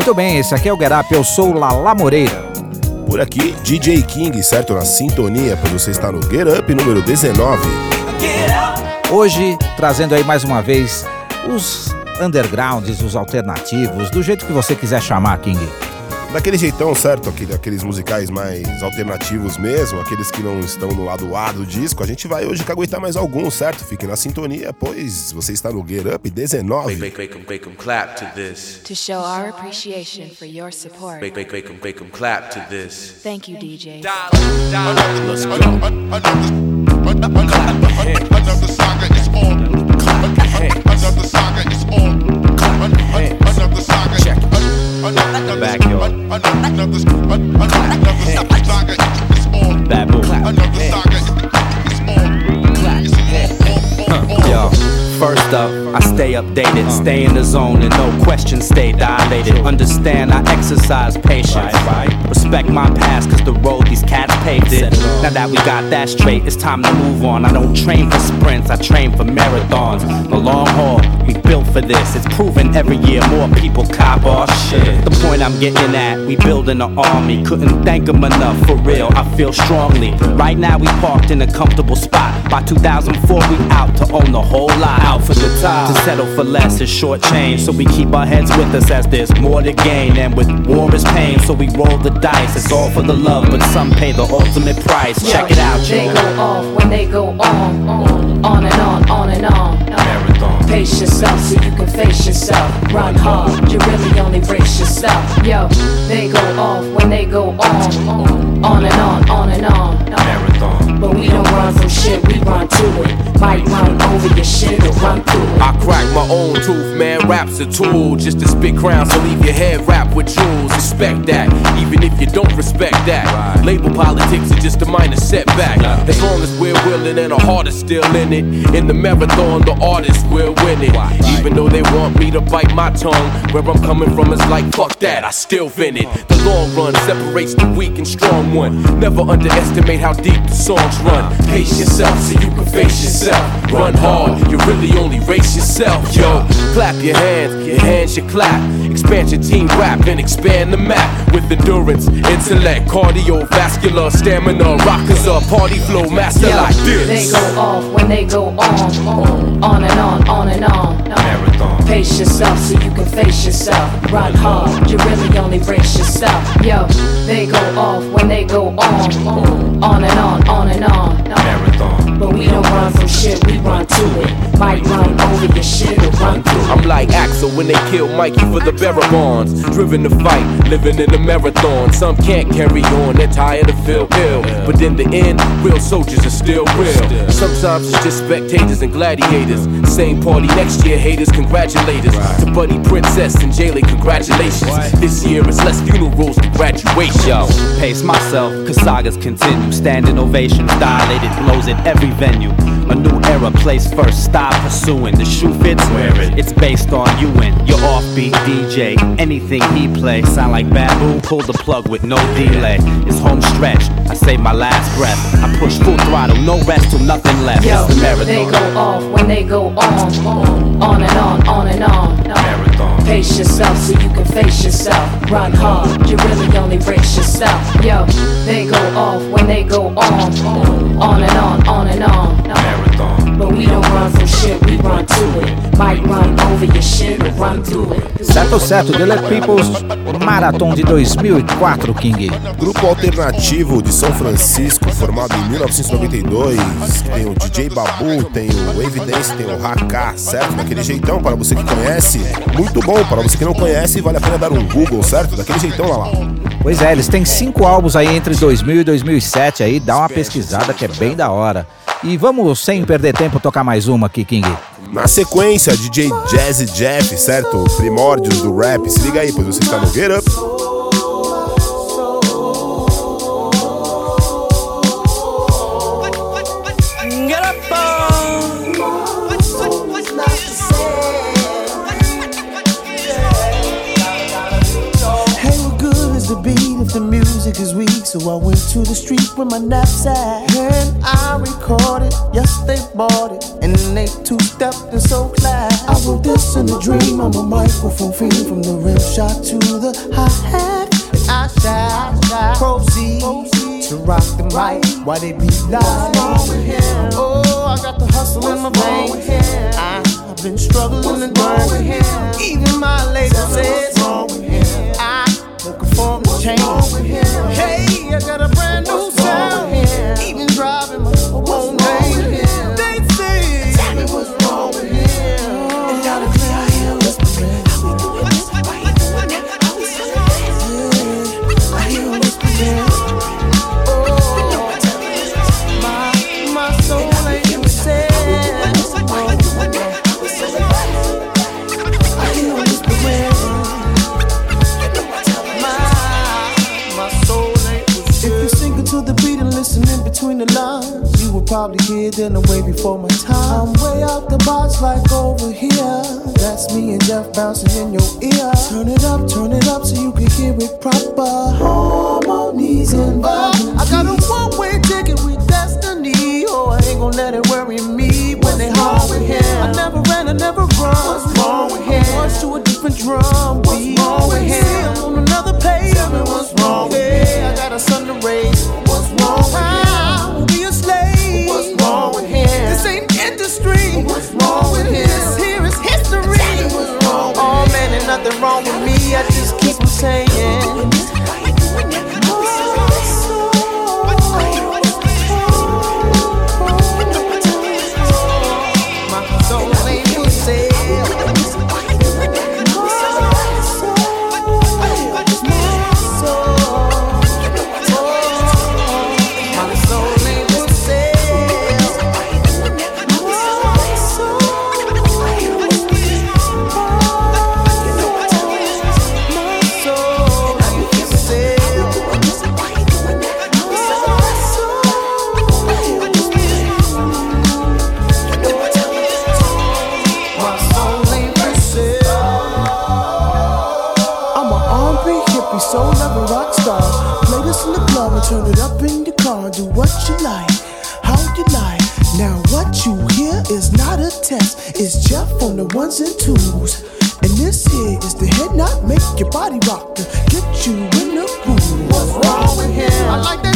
Muito bem, esse aqui é o Get Up, eu sou Lala Moreira. Por aqui, DJ King, certo? Na sintonia, pois você está no Get Up número 19. Hoje, trazendo aí mais uma vez os undergrounds, os alternativos, do jeito que você quiser chamar, King. Daquele jeitão, certo? Aquele, aqueles musicais mais alternativos mesmo, aqueles que não estão no lado A do disco. A gente vai hoje caguetar mais alguns, certo? Fique na sintonia, pois você está no Get Up 19. Make, make, make, make them clap to this. To show our appreciation for your support. Make, make, make them, make them clap to this. Thank you, DJ. Let's go. Another saga is on. Another saga is on. Another saga. Check. Backyard. Babu. Yo, first up, I stay updated, stay in the zone, and no questions stay dilated. Understand I exercise patience. Respect my past, cause the road these cats paved it. Now that we got that straight, it's time to move on. I don't train for sprints, I train for marathons. The long haul, we built for this. It's proven every year more people cop our shit. The point I'm getting at, we building an army. Couldn't thank them enough, for real, I feel strongly. Right now we parked in a comfortable spot. By 2004, we out to own the whole lot. Out for the top. To settle for less is short change. So we keep our heads with us as there's more to gain. And with war is pain, so we roll the dice. It's all for the love, but some pay the ultimate price. Check it out, They go off when they go on. On and on, on and on. Marathon. Pace yourself so you can face yourself. Run hard, you really only brace yourself. Yo, they go off when they go on. On and on, on and on. Marathon. But we don't run from shit, we run to it. Might run over your shit or run through it. I crack my own tooth, man. Rap's a tool just to spit crowns, so leave your head wrapped with jewels. Respect that, even if you don't respect that. Right. Label politics is just a minor setback. As long as we're willing and our heart is still in it. In the marathon, the artist will win it. Even though they want me to bite my tongue, where I'm coming from is like fuck that, I still vent it. The long run separates the weak and strong one. Never underestimate how deep the songs run. Pace yourself so you can face yourself. Run hard, you really only race yourself. Yo, clap your hands, your hands should clap. Expand your team rap and expand the map with endurance, intellect, cardiovascular, stamina. Rockers up, party flow, master Yo, like this. They go off when they go on. On and on, on and on. Marathon. Pace yourself so you can face yourself. Run hard, you really only brace yourself. Yo, they go off when they go on. On and on, on and on. Marathon. But we don't run from shit, we run to it. Might run over your shit or run through it. I'm like Axel when they killed Mikey for the Barabons. Driven to fight, living in a marathon. Some can't carry on, they're tired of feel ill. But in the end, real soldiers are still real. Sometimes it's just spectators and gladiators. Same party next year, haters congratulators. To Buddy Princess and Jaylee, congratulations. This year it's less funerals than graduation. Yo, pace myself, cause sagas continue. Standing ovations, dilated blows at every venue. A new era placed first, stop pursuing. The shoe fits, wear it. It's based on you and your offbeat DJ. Anything he play, sound like Babu, pull the plug with no delay. It's home stretch, I save my last breath. I push full throttle, no rest till nothing left. Yo, it's the they go off when they go on. On and on, on and on. Pace yourself so you can face yourself. Run hard, you really only brace yourself. Yo, they go off when they go on. On and on, on and on. Marathon. But we don't run from shit, we run to it. Might run over your shit or run through it. Certo, certo, The Let Peoples Marathon de 2004, King. Grupo alternativo de São Francisco, formado em 1992. Tem o DJ Babu, tem o Evidence, tem o Haka, certo? Daquele jeitão, para você que conhece. Muito bom, para você que não conhece, vale a pena dar um Google, certo? Daquele jeitão lá lá. Pois é, eles têm cinco álbuns aí entre 2000 e 2007 aí, dá uma pesquisada que é bem da hora. E vamos, sem perder tempo, tocar mais uma aqui, King. Na sequência, DJ Jazzy Jeff, certo? Primórdios do rap. Se liga aí, pois você está no Get Up. Music is weak, so I went to the street with my knapsack. And I recorded, yes, they bought it. And they two stepped and so glad. I wrote this in a dream. I'm a microphone fiend from the rim shot to the hi hat. I shall proceed to rock the mic while they be live. Oh, I got the hustle in my veins. I've been struggling and grinding. Even my lady says I will conform to change. Hey, I got a brand new sound. Even driving bouncing in your with me. I just keep on saying. It's Jeff on the ones and twos. And this here is the head knot, make your body rock to get you in the groove. What's wrong with him? I like that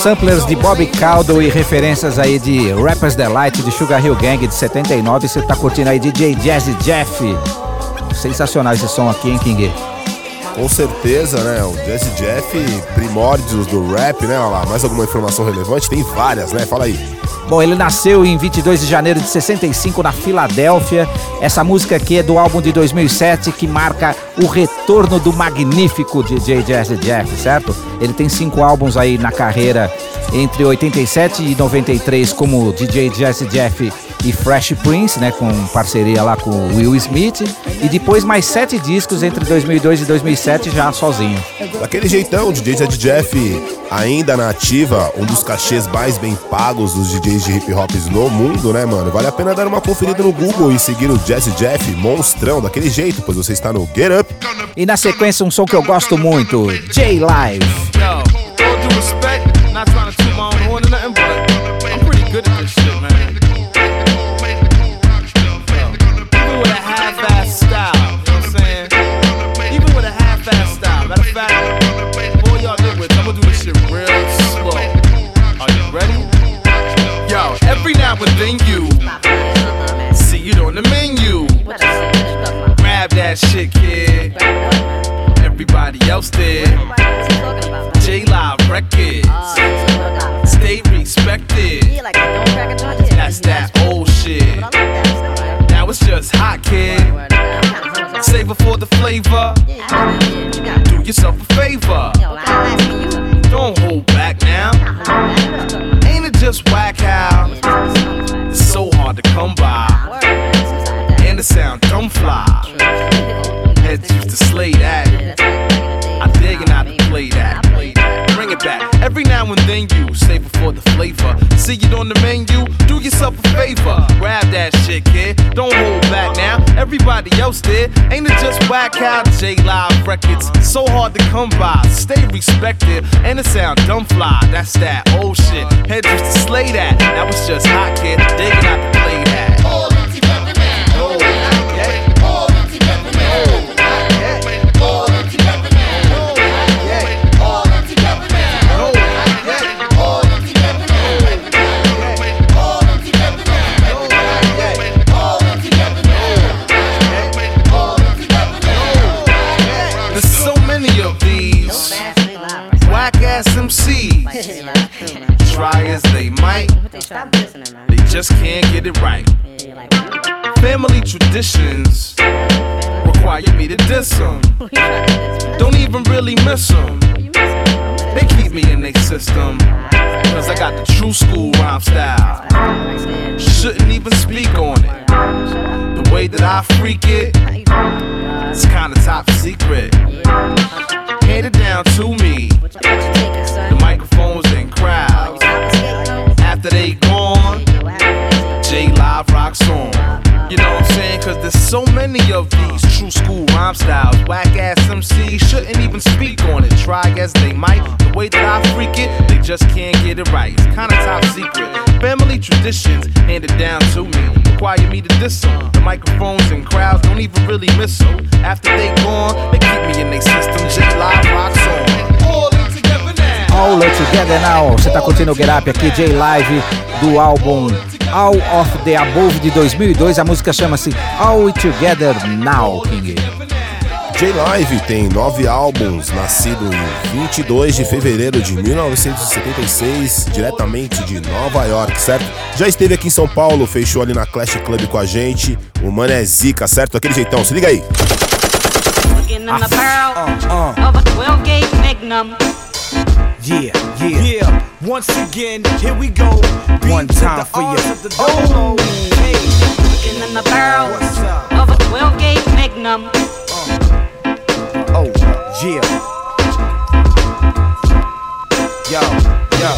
samplers de Bob Caldo e referências aí de Rappers Delight de Sugar Hill Gang de 79, você tá curtindo aí DJ Jazzy Jeff. Sensacional esse som aqui, hein, King? Com certeza, né? O Jazzy Jeff, primórdios do rap, né? Olha lá, mais alguma informação relevante? Tem várias, né? Fala aí. Bom, ele nasceu em 22 de janeiro de 65 na Filadélfia. Essa música aqui é do álbum de 2007 que marca o retorno do magnífico DJ Jazzy Jeff, certo? Ele tem cinco álbuns aí na carreira entre 87 e 93 como DJ Jazzy Jeff e Fresh Prince, né, com parceria lá com Will Smith, e depois mais sete discos entre 2002 e 2007 já sozinho. Daquele jeitão, DJ Jazzy Jeff ainda na ativa, um dos cachês mais bem pagos dos DJs de hip hop no mundo, né, mano? Vale a pena dar uma conferida no Google e seguir o Jazzy Jeff, monstrão, daquele jeito, pois você está no Get Up. E na sequência um som que eu gosto muito, J-Live. Yo, then you see it on the menu. Grab that shit, kid. Everybody else did. J Live Records. Stay respected. That's that old shit. Now it's just hot, kid. Save it for the flavor. Do yourself a favor. The menu, do yourself a favor. Grab that shit, kid. Don't hold back now. Everybody else did. Ain't it just whack out J Live Records? So hard to come by. Stay respected. And the sound dumb fly. That's that old shit. Head used to slay that. That was just hot, kid. Digging out to play that. Traditions require me to diss them. Don't even really miss them. They keep me in their system. Cause I got the true school rhyme style. Shouldn't even speak on it. The way that I freak it, it's kinda top secret. Handed down to me. So many of these true school rhyme styles. Whack ass MCs shouldn't even speak on it. Try as they might. The way that I freak it, they just can't get it right. It's kinda top secret. Family traditions handed down to me. Require me to diss them. The microphones and crowds don't even really miss them. After they gone, they keep me in their system. J Live rocks on. All together now. All Together Now. Você tá curtindo o Get Up aqui, J Live, do álbum All of the Above de 2002. A música chama-se All Together Now, King. J-Live tem nove álbuns, nascido em 22 de fevereiro de 1976, diretamente de Nova York, certo? Já esteve aqui em São Paulo, fechou ali na Clash Club com a gente. O mano é zica, certo? Aquele jeitão, se liga aí. Looking in the barrel of a 12 gauge Magnum. Yeah, yeah. Yeah, once again, here we go. One time for you. Oh, hey. Looking in the barrel of a 12 gauge Magnum. Uh. Oh, yeah. Yo, yo.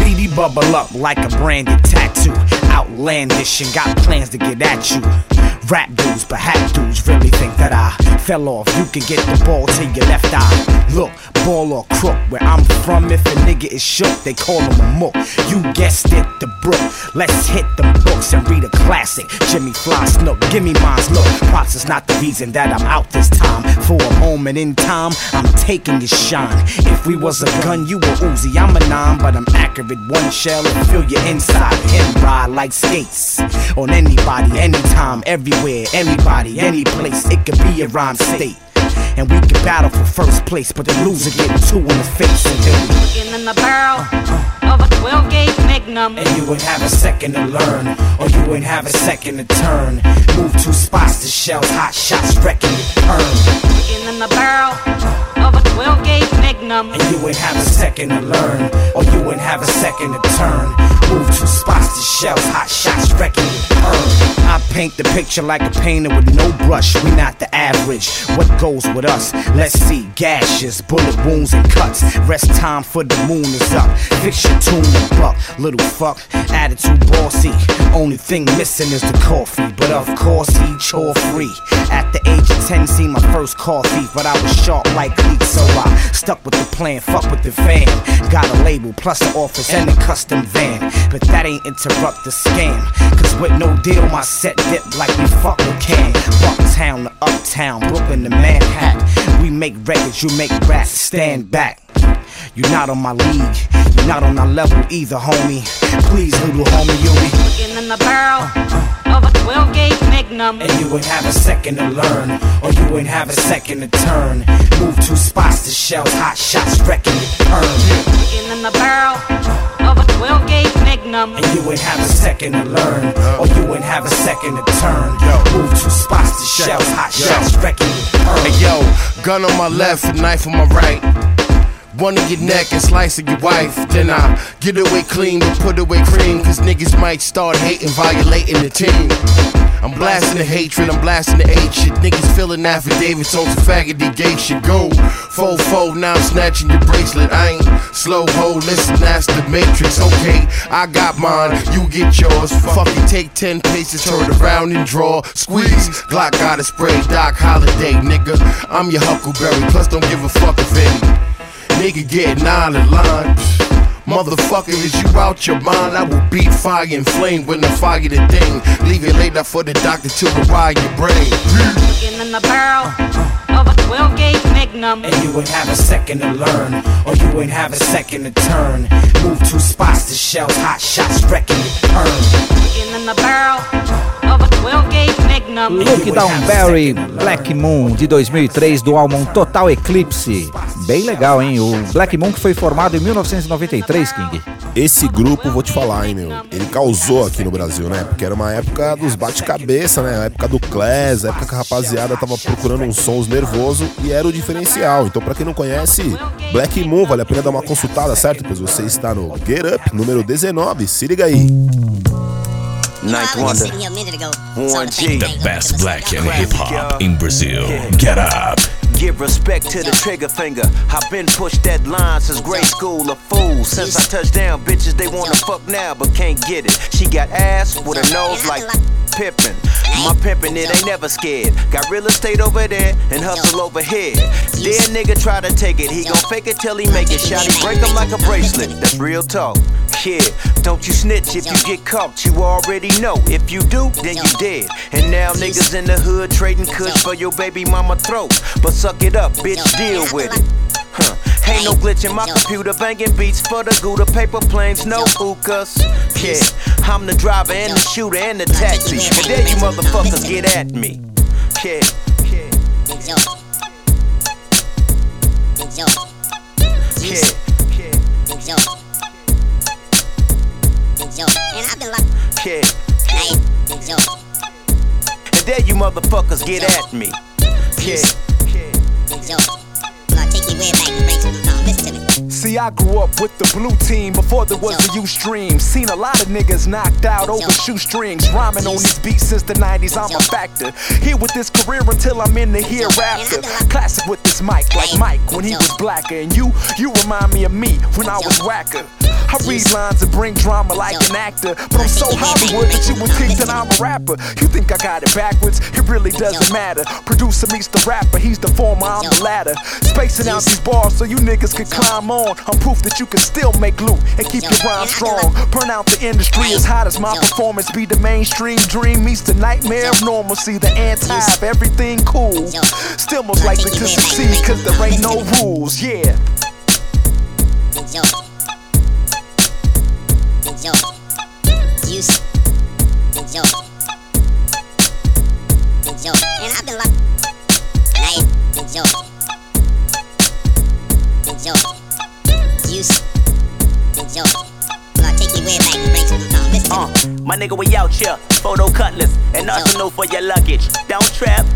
BD bubble up like a branded tattoo. Outlandish and got plans to get at you. Rap dudes, but hat dudes really think that I fell off. You can get the ball to your left eye. Look, ball or crook. Where I'm from, if a nigga is shook, they call him a mook. You guessed it, the brook. Let's hit them books and read a classic. Jimmy Fly Snook, give me mine's look. Props is not the reason that I'm out this time. For a moment in time, I'm taking your shine. If we was a gun, you were Uzi. I'm a nine, but I'm accurate. One shell and fill your inside. Him ride like skates on anybody, anytime, everywhere, anybody, any place. It could be a rhyme state. And we can battle for first place, but the loser getting two in the face until we Looking in the barrel of a 12 gauge Magnum. And you wouldn't have a second to learn, or you wouldn't have a second to turn. Move two spots to shells, hot shots, wrecking your turn. Looking in the barrel of a 12 gauge Magnum. And you wouldn't have a second to learn, or you wouldn't have a second to turn. Move two spots to shells, hot shots, wrecking turn. I paint the picture like a painter with no brush. We not the average. What goes with us? Let's see gashes, bullet wounds, and cuts. Rest time for the moon is up. Fix your tune buck, little fuck. Attitude bossy. Only thing missing is the coffee, but of course he chore free. At the age of 10, seen my first coffee, but I was sharp like Cleek, so I stuck with the plan. Fuck with the van. Got a label plus an office and a custom van, but that ain't interrupt the scam. Cause with no deal, my set dip like we fuck with can. Bucktown to uptown, Brooklyn to Manhattan. We make records, you make raps. Stand back. You're not on my league, you're not on our level either, homie. Please, little homie, you be. Looking in the barrel of a 12 gauge Magnum. And you wouldn't have a second to learn, or you wouldn't have a second to turn. Move two spots to shells, hot shots, wrecking your turn. Looking in the barrel of a 12 gauge Magnum. And you wouldn't have a second to learn, or you wouldn't have a second to turn. Move two spots to shells, hot shots, wrecking your turn. Hey yo, gun on my left knife on my right. One of your neck and slice of your wife. Then I get away clean, but put away cream, cause niggas might start hating, violating the team. I'm blasting the hatred, I'm blasting the hate shit. Niggas filling affidavits on some faggoty gay shit. Go, fo fo, now I'm snatching your bracelet. I ain't slow ho, listen, that's the matrix. Okay, I got mine, you get yours. Fucking take 10 paces, turn around and draw. Squeeze, Glock got a spray, Doc Holiday, nigga. I'm your Huckleberry, plus don't give a fuck if any nigga getting out of line. Motherfucker, is you out your mind? I will beat fire and flame when I fire the thing. Leave it later for the doctor to rewire your brain. Looking in the barrel of a 12 gauge magnum. And you would have a second to learn, or you would have a second to turn. Move two spots to shells, hot shots, wrecking your turn. Looking in the barrel of a 12 gauge magnum. Luke Downberry, Black Moon, de 2003, do álbum Total Eclipse. Bem legal, hein? O Black Moon que foi formado em 1993, King. Esse grupo, vou te falar, hein, meu. Ele causou aqui no Brasil, né? Porque era uma época dos bate-cabeça, né? A época do Class, a época que a rapaziada tava procurando uns sons nervoso e era o diferencial. Então, pra quem não conhece, Black Moon, vale a pena dar uma consultada, certo? Pois você está no Get Up, número 19. Se liga aí. Ninth Wonder. Warren G. The best black and hip hop in Brazil. Get up. Give respect to the trigger finger. I've been pushed that line since grade school. A fool. Since I touched down, bitches they wanna fuck now but can't get it. She got ass with a nose like pimpin'. My pimpin' it ain't never scared. Got real estate over there and hustle over here. Dead nigga try to take it. He gon' fake it till he make it. Shotty break him like a bracelet. That's real talk. Kid, don't you snitch if you get caught. You already know. If you do, then you dead. And now niggas in the hood trading kush for your baby mama throat. But suck it up, bitch, deal with it. Huh. Ain't no glitch in my computer, banging beats for the Gouda paper planes, no hookahs. Yeah, I'm the driver and the shooter and the taxi. And there you motherfuckers get at me. Yeah, yeah, yeah. Yeah. And there you motherfuckers get at me. Yeah. See, I grew up with the blue team before there was a U stream. Seen a lot of niggas knocked out over shoestrings. Rhyming on these beats since the 90s, I'm a factor. Here with this career until I'm in the hereafter. Classic with this mic, like Mike when he was blacker. And you, you remind me of me when I was whacker. I read lines and bring drama like an actor. But I'm so Hollywood that you would think that I'm a rapper. You think I got it backwards? It really doesn't matter. Producer meets the rapper, he's the former, I'm the latter. Spacing out these bars so you niggas can climb on. I'm proof that you can still make loot and keep your rhyme strong. Burn out the industry as hot as my performance. Be the mainstream dream meets the nightmare of normalcy. The anti of everything cool. Still most likely to succeed cause there ain't no rules. Yeah. Nigga, we out here, photo cutlass, and arsenal for your luggage. Don't trap.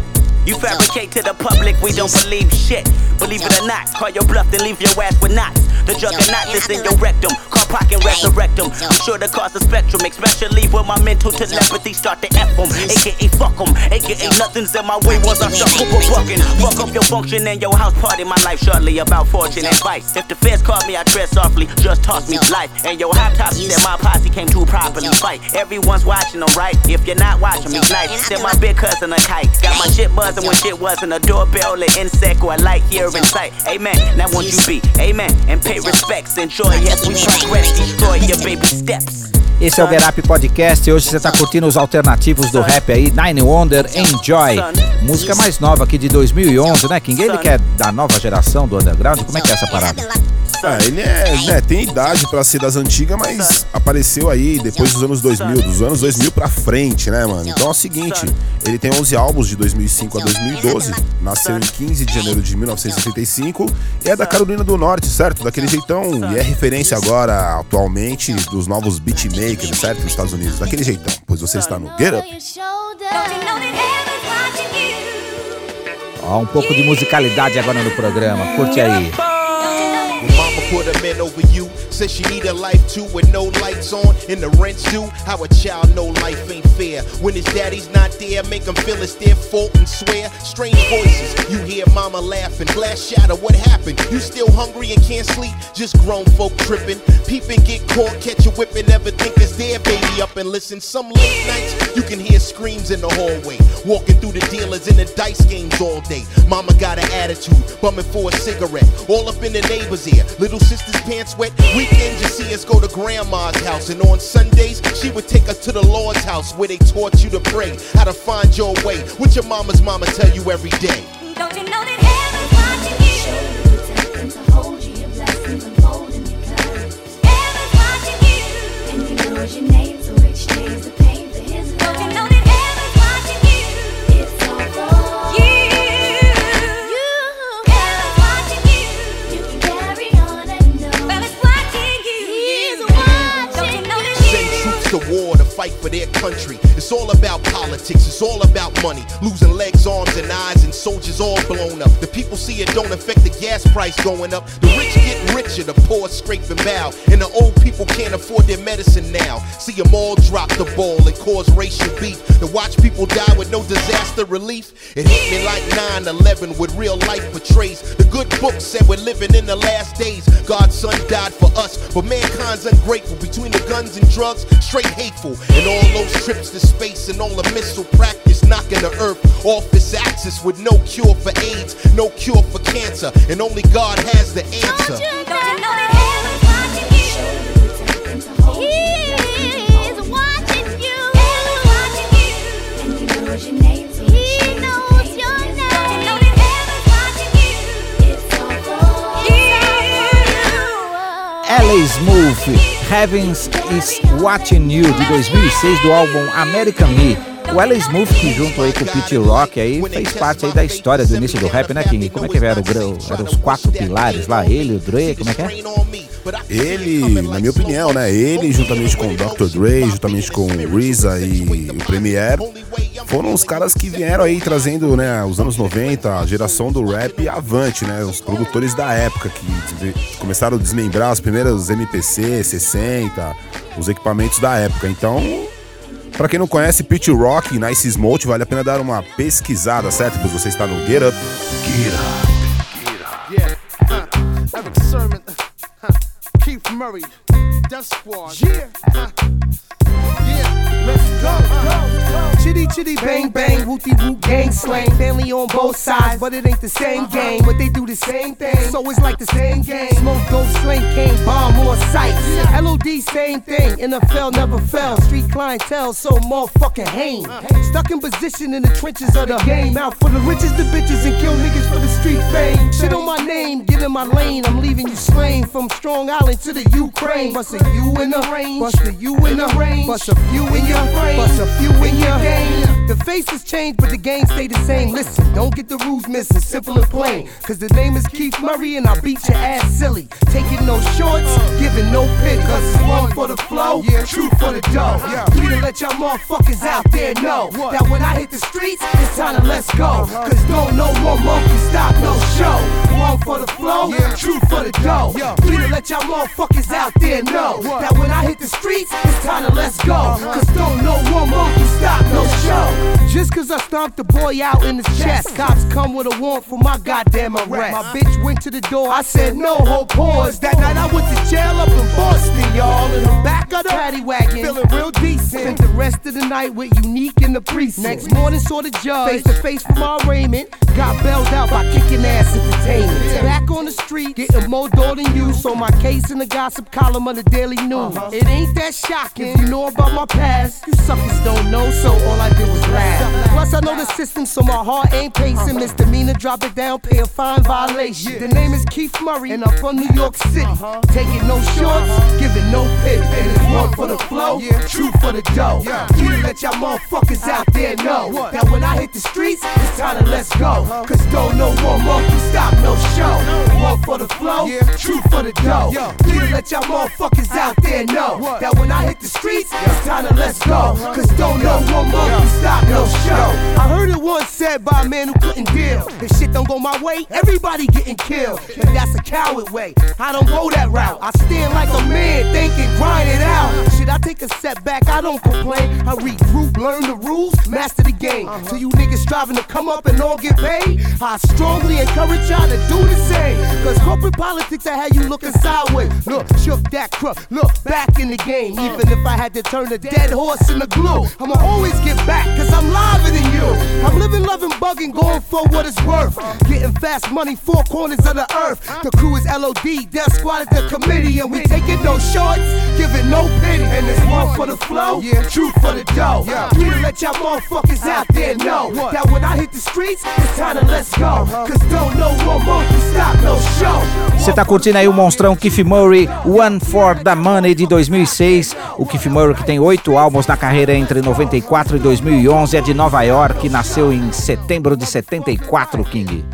You fabricate to the public, we don't believe shit. Believe it or not, call your bluff, then leave your ass with knots. The juggernaut that's in your rectum, car park and resurrect them. I'm sure to cause a spectrum, especially when my mental telepathy start to F them. AKA fuck them, AKA nothing's in my way once I start super bucking. Fuck up your function and your house party, my life shortly about fortune and vice. If the feds call me, I dress softly, just toss me life. And your hot top that my posse came to properly fight. Everyone's watching them, right? If you're not watching me, nice. Send my big cousin a kite. Got my shit buzzing when shit wasn't a doorbell, an insect, or a light here in sight. Amen. Now won't you be? Amen. And pay Esse é o Get Up Podcast e hoje você tá curtindo os alternativos do rap aí, Nine Wonder, Enjoy. Música mais nova aqui de 2011, né, King? Ele que é da nova geração do underground, como é que é essa parada? Ah, ele é, né, tem idade pra ser das antigas, mas apareceu aí depois dos anos 2000, dos anos 2000 pra frente, né, mano? Então é o seguinte, ele tem 11 álbuns de 2005 a 2012, nasceu em 15 de janeiro de 1965 e é da Carolina do Norte, certo? Daquele jeitão, e é referência agora, atualmente, dos novos beatmakers, certo? Nos Estados Unidos, daquele jeitão, pois você está no Get Up. Ó, um pouco de musicalidade agora no programa, curte aí. Put a man over you. Says she need a life too with no lights on and the rent's due. How a child know life ain't fair. When his daddy's not there, make him feel it's their fault and swear. Strange voices, you hear mama laughing. Glass shatter, what happened? You still hungry and can't sleep? Just grown folk tripping. Peeping, get caught, catch a whipping. Never think it's their baby up and listen. Some late nights, you can hear screams in the hallway. Walking through the dealers in the dice games all day. Mama got an attitude, bumming for a cigarette. All up in the neighbor's ear. Little sister's pants wet. Weekends, you see us go to grandma's house. And on Sundays, she would take us to the Lord's house where they taught you to pray. How to find your way. What your mama's mama tell you every day. Don't you know that money. Losing legs, arms, and eyes, and soldiers all blown up. The people see it don't affect the gas price going up. The rich get richer, the poor scrape and bow. And the old people can't afford their medicine now. See them all drop the ball and cause racial beef. To watch people die with no disaster relief. It hit me like 9 11 with real life portrays. The good book said we're living in the last days. God's son died for us, but mankind's ungrateful. Between the guns and drugs, straight hateful. And all those trips to space and all the missile practice knocking the earth off its axis with no cure for AIDS, no cure for cancer, and only God has the answer. Ella Smooth, Heavens is Watching You, de 2006, do álbum American Me. O Ella Smooth, que junto aí com o Pete Rock, aí, fez parte aí da história do início do rap, né, King? Como é que era? Eram os quatro pilares lá, ele, o Dre, como é que é? Ele, na minha opinião, né? Ele, juntamente com o Dr. Dre, juntamente com o RZA e o Premier, foram os caras que vieram aí trazendo, né, os anos 90, a geração do rap avante, né? Os produtores da época que começaram a desmembrar os primeiros MPC, 60, os equipamentos da época. Então, pra quem não conhece, Pete Rock, Nice Smoke, vale a pena dar uma pesquisada, certo? Pois você está no Get Up. Get Up. Yeah, uh, Eric Sermon, uh, Keith Murray, Death Squad. Yeah, uh, yeah, let's go. go, Chitty chitty bang bang, wooty woot gang slang. Family on both sides, but it ain't the same game. But they do the same thing, so it's like the same game. Smoke dope, sling cane, bomb more sights. LOD same thing, NFL never fell. Street clientele, so motherfucking hang. Stuck in position in the trenches of the game. Out for the riches, the bitches, and kill niggas for the street fame. Shit on my name, get in my lane. I'm leaving you slain from Strong Island to the Ukraine. Bust a U in the range, bust a U in the range, bust a few in your frame, bust a few in your game. The faces change, but the game stay the same. Listen, don't get the rules missing, simple and plain. Cause the name is Keith Murray and I beat your ass silly. Taking no shorts, giving no pit. Cause it's one for the flow, yeah, true for the dough. Three to let y'all motherfuckers out there know that when I hit the streets, it's time to let's go. Uh-huh. Cause don't no one monkey stop no show. One for the flow, yeah. true for the dough. Three to let y'all motherfuckers out there know that when I hit the streets, it's time to let's go. Uh-huh. Cause don't no one monkey stop no show. Just cause I stomped the boy out in his chest, cops come with a warrant for my goddamn arrest. My bitch went to the door, I said no hold pause. That night I went to jail up in Boston, y'all. In the back of the paddy wagon, feeling real decent. Spent the rest of the night with Unique in the precinct. Next morning saw the judge, face to face for my arraignment. Got bailed out by kicking ass entertainment. Back on the street, getting more dough than you. So my case in the gossip column of the Daily News. Uh-huh. It ain't that shocking. If you know about my past, you suckers don't know. So all I did was Plus I know the system, so my heart ain't pacing. Misdemeanor, drop it down, pay a fine violation. The name is Keith Murray, and I'm from New York City. Uh-huh. Taking no shorts, giving no flow, true for the dough. You to let y'all motherfuckers out there know that when I hit the streets, it's time to let's go. Uh-huh. Cause don't no one monkey stop no show. One for the flow, yeah. true for the dough. Need to let y'all motherfuckers out there know that when I hit the streets, it's time to let's go. Uh-huh. Cause don't know one monkey stop no show. I heard it once said by a man who couldn't deal. If shit don't go my way, everybody getting killed. And that's a coward way. I don't go that route. I stand like a man, thinking, grind it out. Shit, I take a setback, I don't complain. I regroup, learn the rules, master the game. Uh-huh. So you niggas striving to come up and all get paid, I strongly encourage y'all to do the same. Cause corporate politics, I had you looking sideways. Look, shook that crook, look, back in the game. Uh. Even if I had to turn a dead horse into glue, I'ma always get back, cause I'm liver than you. I'm living, loving, bugging, going for what it's worth. Uh. Getting fast money, four corners of the earth. Uh. The crew is LOD, Def Squad at the committee, and we taking no shorts, giving no pity. And it's one for the flow, two for the dough. Need to let y'all motherfuckers out there know that when I hit the streets, it's time to let's go. Cause don't know one monkey stop no show. Você tá curtindo aí o monstrão Keith Murray, One for the Money de 2006. O Keith Murray que tem oito álbuns na carreira entre 94 e 2011 é de Nova York, nasceu em setembro de 74, King.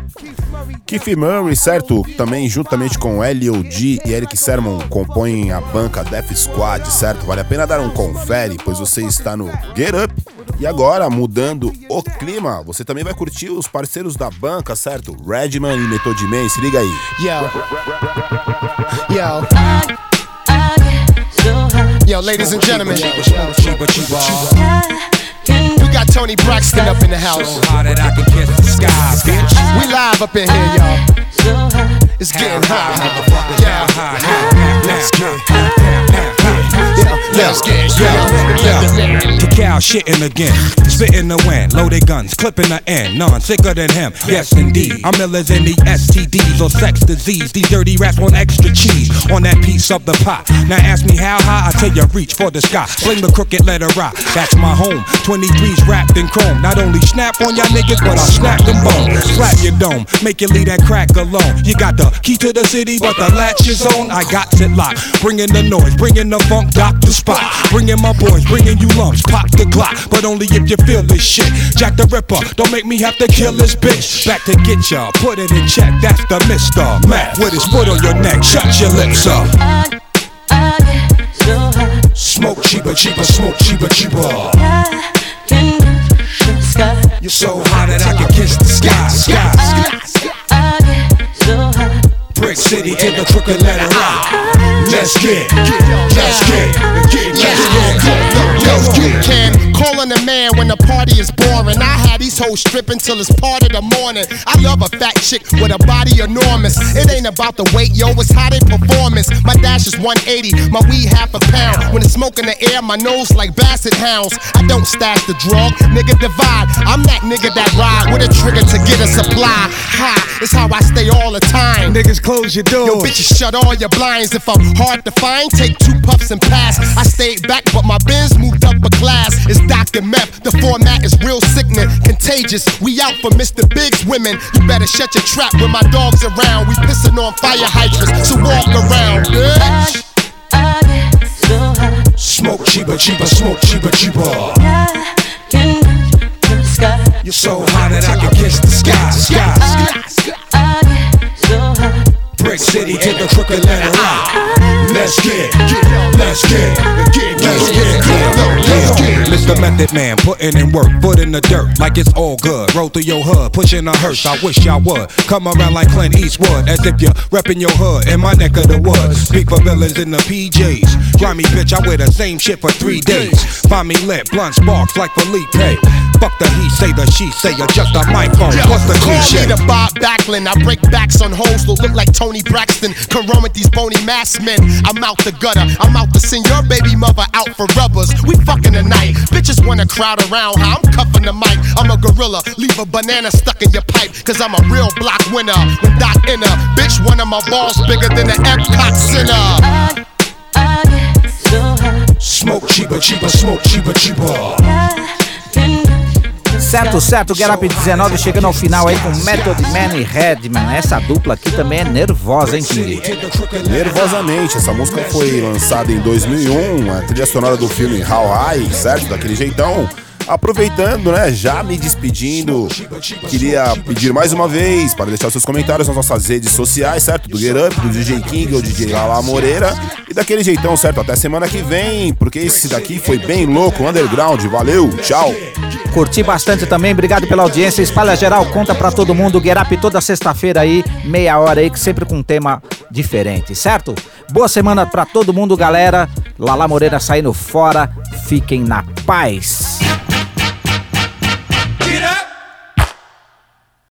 Keith Murray, certo? Também juntamente com L.O.G. e Eric Sermon compõem a banca Death Squad, certo? Vale a pena dar um confere, pois você está no Get Up. E agora, mudando o clima, você também vai curtir os parceiros da banca, certo? Redman e Method Man, se liga aí. Yo. Yo. Yo, ladies and gentlemen. We got Tony Braxton up in the house. We live up in here, y'all. It's getting hot. Yeah. Let's get Let's get yeah. Cacao shitting again, spitting the wind, loaded guns, clipping the end. None sicker than him, yes indeed. I'm Miller's in the STDs or sex disease. These dirty rats want extra cheese on that piece of the pot. Now ask me how high, I tell you reach for the sky. Fling the crooked letter rock, that's my home. 23's wrapped in chrome. Not only snap on y'all niggas, but I'll snap them bones. Slap your dome, make you leave that crack alone. You got the key to the city, but the latch is on. I got it locked. Bringing the noise, bringing the funk, the spot. Bringing my boys, bringing you lumps, pop the Glock. But only if you feel this shit. Jack the Ripper, don't make me have to kill this bitch. Back to get ya, put it in check. That's the Mister Mac with his foot on your neck. Shut your lips up. Smoke cheaper, cheaper, smoke cheaper, cheaper. You're so hot that I can kiss the sky, sky. Brick City to the crooked letter I. Let's get, let's get, get, let's get, Let's get Cam, calling a man when the party is boring. I had these hoes stripping till it's part of the morning. I love a fat chick with a body enormous. It ain't about the weight, yo, it's how they performance. My dash is 180, my weed half a pound. When it's smoke in the air, my nose like basset hounds. I don't stash the drug, nigga divide. I'm that nigga that ride with a trigger to get a supply. High, it's how I stay all the time. Niggas close your doors. Yo, bitches shut all your blinds. If I'm hard to find, take two puffs and pass. I stayed back, but my bins moved up a class. It's Dr. Meth. The format is real sickening, contagious. We out for Mr. Big's women. You better shut your trap when my dog's around. We pissing on fire hydrants, so walk around, bitch. Smoke cheaper, cheaper, smoke cheaper, cheaper. You're so hot that I can kiss the sky, sky. Brick City to the crooked letter I. Let's get, let's get, let's get, let's get. Mr. Method Man, putting in work, foot in the dirt, like it's all good. Roll through your hood, pushing a hearse. I wish y'all would come around like Clint Eastwood, as if you're repping your hood in my neck of the woods. Speak for villains in the PJs. Grimy bitch, I wear the same shit for three days. Find me lit, blunt sparks like Felipe. Fuck the he say, the she say, you're just a microphone. What's the Call me the Bob Backlund. I break backs on hoes that look like Toni Braxton. Come run with these bony mass men. I'm out the gutter. I'm out to send your baby mother out for rubbers. We fucking tonight. Bitches wanna crowd around I'm cuffing the mic. I'm a gorilla. Leave a banana stuck in your pipe. Cause I'm a real block winner. With Doc Inner. Bitch, one of my balls bigger than the Epcot Center. Smoke cheaper, cheaper, smoke cheaper, cheaper. Certo, certo, Get Up 19 chegando ao final aí com Method Man e Redman. Essa dupla aqui também é nervosa, hein, King? Nervosamente, essa música foi lançada em 2001, a trilha sonora do filme How High, certo? Daquele jeitão. Aproveitando, né, já me despedindo, queria pedir mais uma vez para deixar seus comentários nas nossas redes sociais, certo? Do Get Up, do DJ King ou DJ Lala Moreira. E daquele jeitão, certo? Até semana que vem, porque esse daqui foi bem louco, underground. Valeu, tchau. Curti bastante também, obrigado pela audiência. Espalha geral, conta pra todo mundo. Get Up toda sexta-feira aí, meia hora aí, que sempre com um tema diferente, certo? Boa semana pra todo mundo, galera. Lala Moreira saindo fora. Fiquem na paz.